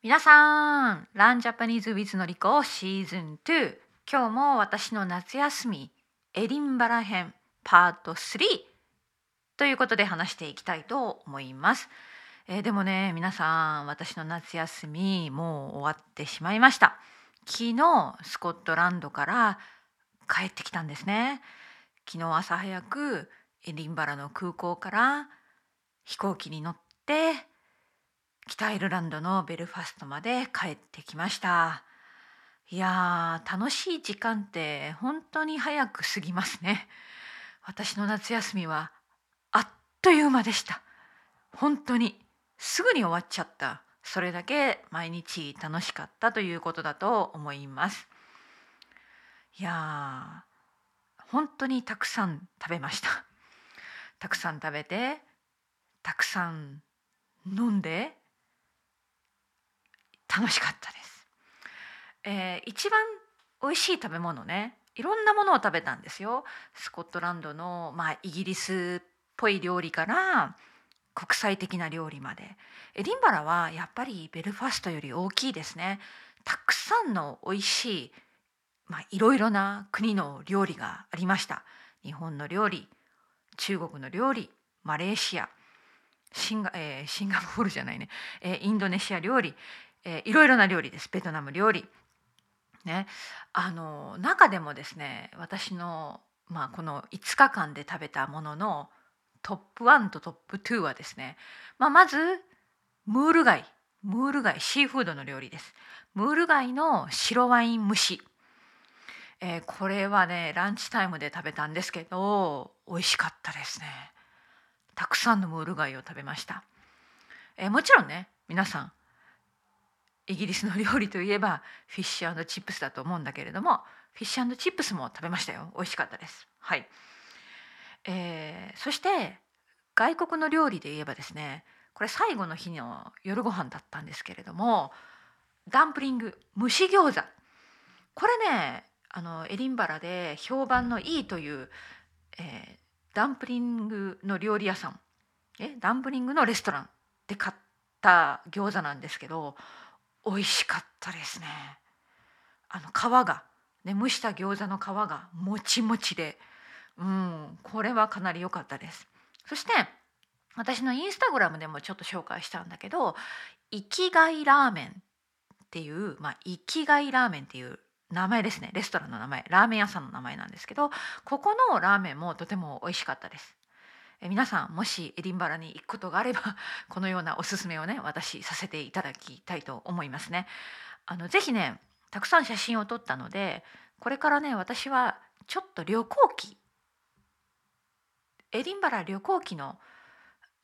皆さん、ランジャパニーズウィズのりこシーズン2。今日も私の夏休み、エディンバラ編パート3ということで話していきたいと思います。えーでもね、皆さん、私の夏休みもう終わってしまいました。昨日、スコットランドから帰ってきたんですね。昨日朝早くエディンバラの空港から飛行機に乗って北アイルランドのベルファストまで帰ってきました。いやー楽しい時間って本当に早く過ぎますね。私の夏休みはあっという間でした。本当にすぐに終わっちゃった。それだけ毎日楽しかったということだと思います。いやー本当にたくさん食べました。たくさん食べてたくさん飲んで楽しかったです、えー一番美味しい食べ物ねいろんなものを食べたんですよ。スコットランドの、まあ、イギリスっぽい料理から国際的な料理まで。エディンバラはやっぱりベルファストより大きいですね。たくさんの美味しいまあ、いろいろな国の料理がありました。日本の料理中国の料理マレーシアシンガ,、えーシンガポールじゃないね、えーインドネシア料理、えーいろいろな料理です。ベトナム料理。ね。あの中でもですね私の、まあ、この5日間で食べたもののトップ1とトップ2はですね、まあ、まずムール貝。ムール貝シーフードの料理です。ムール貝の白ワイン蒸し。えーこれはねランチタイムで食べたんですけど美味しかったですね。たくさんのムール貝を食べました、えーもちろんね皆さんイギリスの料理といえばフィッシュチップスだと思うんだけれどもフィッシュチップスも食べましたよ。美味しかったです。はい、えーそして外国の料理で言えばですねこれ最後の日の夜ご飯だったんですけれどもダンプリング蒸し餃子。これねあのエディンバラで評判のいいという、えーダンプリングの料理屋さん。えダンプリングのレストランで買った餃子なんですけど美味しかったですね。あの皮が、ね、蒸した餃子の皮がもちもちで、うん、これはかなり良かったです。そして私のインスタグラムでもちょっと紹介したんだけど生きがいラーメンっていう、ま、生きがいラーメンっていう名前ですねレストランの名前ラーメン屋さんの名前なんですけどここのラーメンもとても美味しかったです皆さんもしエディンバラに行くことがあれば このようなおすすめをね私させていただきたいと思いますね。あのぜひねたくさん写真を撮ったのでこれからね私はちょっと旅行記エディンバラ旅行記の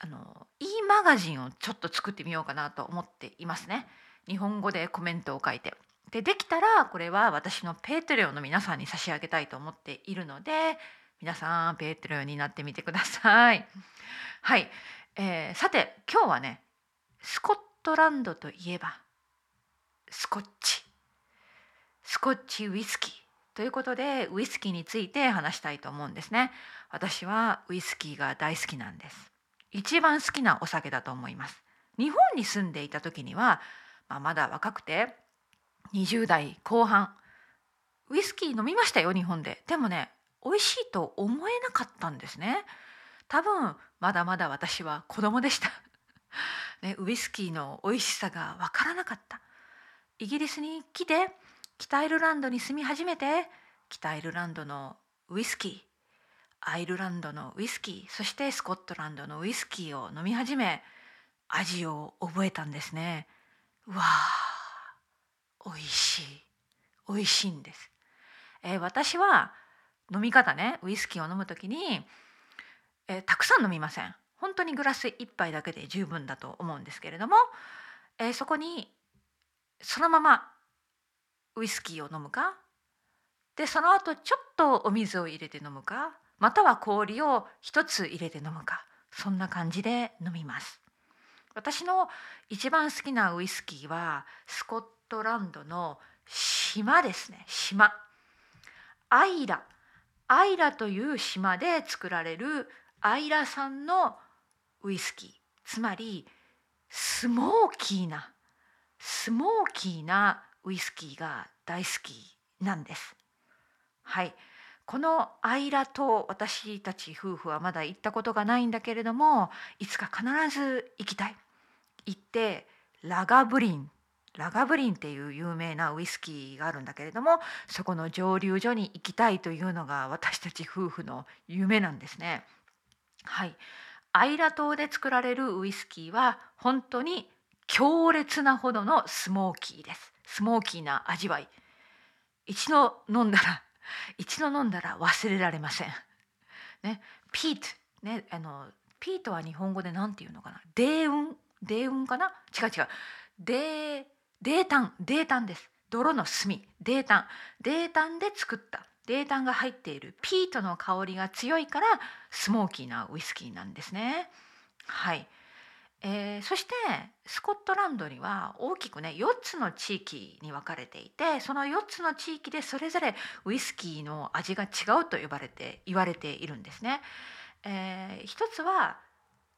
あの e マガジンをちょっと作ってみようかなと思っていますね。日本語でコメントを書いて。でできたらこれは私の Patreon の皆さんに差し上げたいと思っているので皆さん Patreon になってみてください。はい、えーさて今日はねスコットランドといえばスコッチスコッチウイスキーということでウイスキーについて話したいと思うんですね。私はウイスキーが大好きなんです。一番好きなお酒だと思います。日本に住んでいた時には、まあ、まだ若くて20代後半ウイスキー飲みましたよ日本ででもね美味しいと思えなかったんですね。多分まだまだ私は子供でした、ね、ウイスキーの美味しさがわからなかった。イギリスに来て北アイルランドに住み始めて北アイルランドのウイスキーアイルランドのウイスキーそしてスコットランドのウイスキーを飲み始め味を覚えたんですね。うわあ美味しい。美味しいんです、えー私は飲み方ねウイスキーを飲む時に、えーたくさん飲みません。本当にグラス1杯だけで十分だと思うんですけれども、えーそこにそのままウイスキーを飲むかでその後ちょっとお水を入れて飲むかまたは氷を一つ入れて飲むかそんな感じで飲みます。私の一番好きなウイスキーはスコットランドの島ですね。島。アイラ。アイラという島で作られるアイラ産のウイスキー。つまりスモーキーなスモーキーなウイスキーが大好きなんです。はい。このアイラ島私たち夫婦はまだ行ったことがないんだけれどもいつか必ず行きたい。行ってラガブリン。ラガブリンっていう有名なウイスキーがあるんだけれどもそこの蒸留所に行きたいというのが私たち夫婦の夢なんですね。はいアイラ島で作られるウイスキーは本当に強烈なほどのスモーキーですスモーキーな味わい一度飲んだら 一度飲んだら忘れられません。ね、ピート、ね、あのピートは日本語で何て言うのかな？低雲、低雲かな？違う違う。デ泥炭、泥炭です。泥の炭、泥炭、泥炭で作った泥炭が入っているピートの香りが強いからスモーキーなウイスキーなんですね。はい。えー、そしてスコットランドには大きくね4つの地域に分かれていてその4つの地域でそれぞれウイスキーの味が違うと呼ばれて言われているんですね。えー、一つは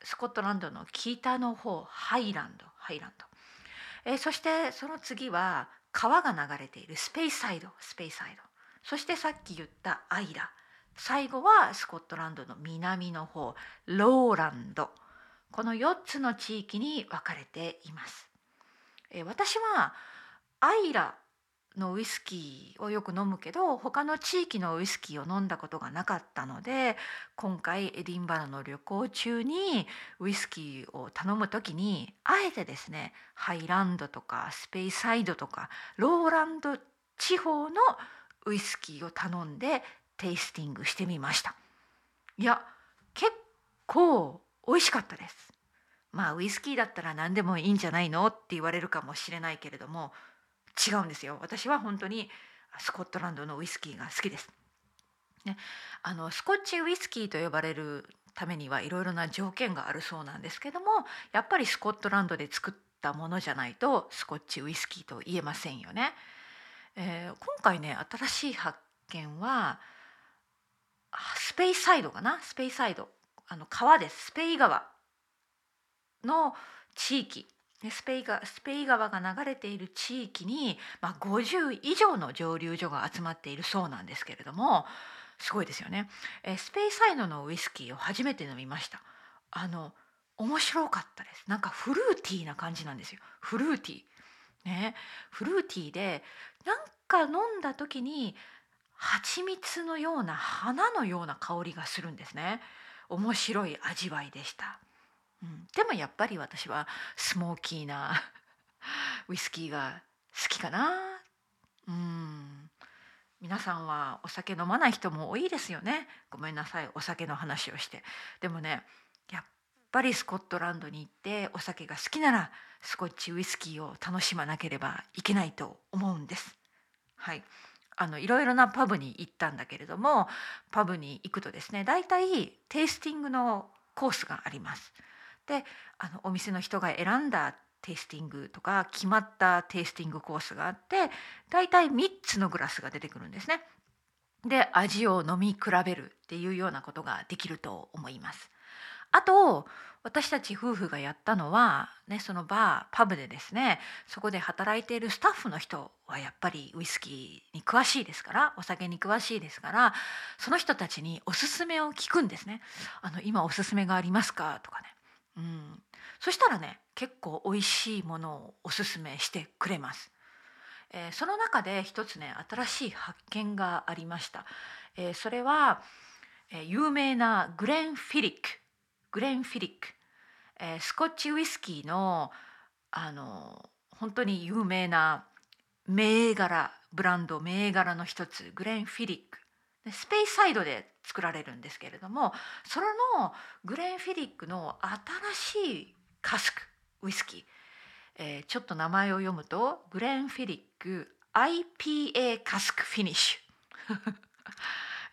スコットランドの北の方ハイランドハイランド、えー、そしてその次は川が流れている。スペイサイド。スペイサイド。そしてさっき言ったアイラ。最後はスコットランドの南の方。ローランド。この4つの地域に分かれています。え私はアイラのウイスキーをよく飲むけど他の地域のウイスキーを飲んだことがなかったので今回エディンバラの旅行中にウイスキーを頼む時にあえてですねハイランドとかスペイサイドとかローランド地方のウイスキーを頼んでテイスティングしてみました。いや結構美味しかったです。まあウイスキーだったら何でもいいんじゃないの？って言われるかもしれないけれども違うんですよ。私は本当にスコットランドのウイスキーが好きです。ね、あのスコッチウイスキーと呼ばれるためにはいろいろな条件があるそうなんですけどもやっぱりスコットランドで作ったものじゃないとスコッチウイスキーと言えませんよね。えー、今回ね新しい発見はスペイサイドかな？スペイサイドあの川ですスペイ川の地域スペイ川スペイ川が流れている地域に、まあ、50以上の蒸留所が集まっているそうなんですけれどもすごいですよね。えスペイサイドのウイスキーを初めて飲みました。あの面白かったです。なんかフルーティーな感じなんですよ。フルーティー。ね、フルーティーでなんか飲んだ時に蜂蜜のような花のような香りがするんですね。面白い味わいでした、うん、でもやっぱり私はスモーキーな ウイスキーが好きかな。うん。皆さんはお酒飲まない人も多いですよね。ごめんなさい。お酒の話をして。でもねやっぱりスコットランドに行ってお酒が好きならスコッチウイスキーを楽しまなければいけないと思うんです。はい。あのいろいろなパブに行ったんだけれどもパブに行くとですね大体テイスティングのコースがあります。であのお店の人が選んだテイスティングとか決まったテイスティングコースがあって大体3つのグラスが出てくるんですね。で味を飲み比べるっていうようなことができると思います。あと私たち夫婦がやったのは、ね、そのバーパブでですねそこで働いているスタッフの人はやっぱりウイスキーに詳しいですからお酒に詳しいですからその人たちにおすすめを聞くんですね。あの今おすすめがありますか？とかね。うん、そしたらね結構美味しいものをおすすめしてくれます。えー、その中で一つね新しい発見がありました。えー、それは、えー、有名なグレン・フィリックグレン・フィリックえー、スコッチウイスキーのあの本当に有名な銘柄ブランド銘柄の一つグレン・フィリックスペイサイドで作られるんですけれどもそれのグレン・フィリックの新しいカスクウイスキー、えー、ちょっと名前を読むとグレン・フィリック IPA カスクフィニッシュ、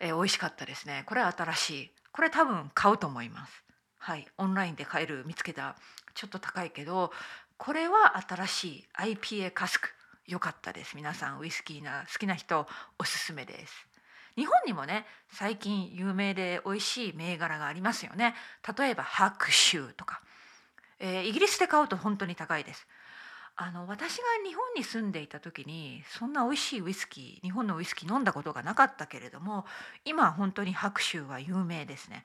えー、美味しかったですね。これ新しい。これ多分買うと思います。はい、オンラインで買える見つけた。ちょっと高いけどこれは新しい IPA カスク。良かったです。皆さんウイスキーな好きな人おすすめです。日本にもね最近有名で美味しい銘柄がありますよね。例えば白州とか、えー、イギリスで買うと本当に高いです。あの私が日本に住んでいた時にそんな美味しいウイスキー日本のウイスキー飲んだことがなかったけれども今本当に白州は有名ですね、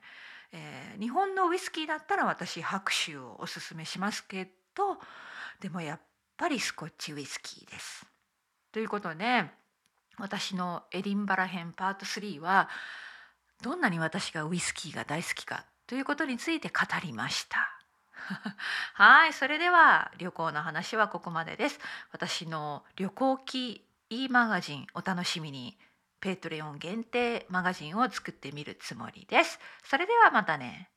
えー、日本のウイスキーだったら私白州をおすすめしますけどでもやっぱりスコッチウイスキーです。ということで私のエディンバラ編パート3はどんなに私がウイスキーが大好きかということについて語りました。はいそれでは旅行の話はここまでです。私の旅行記 e マガジンお楽しみに。 Patreon 限定マガジンを作ってみるつもりです。それではまたね。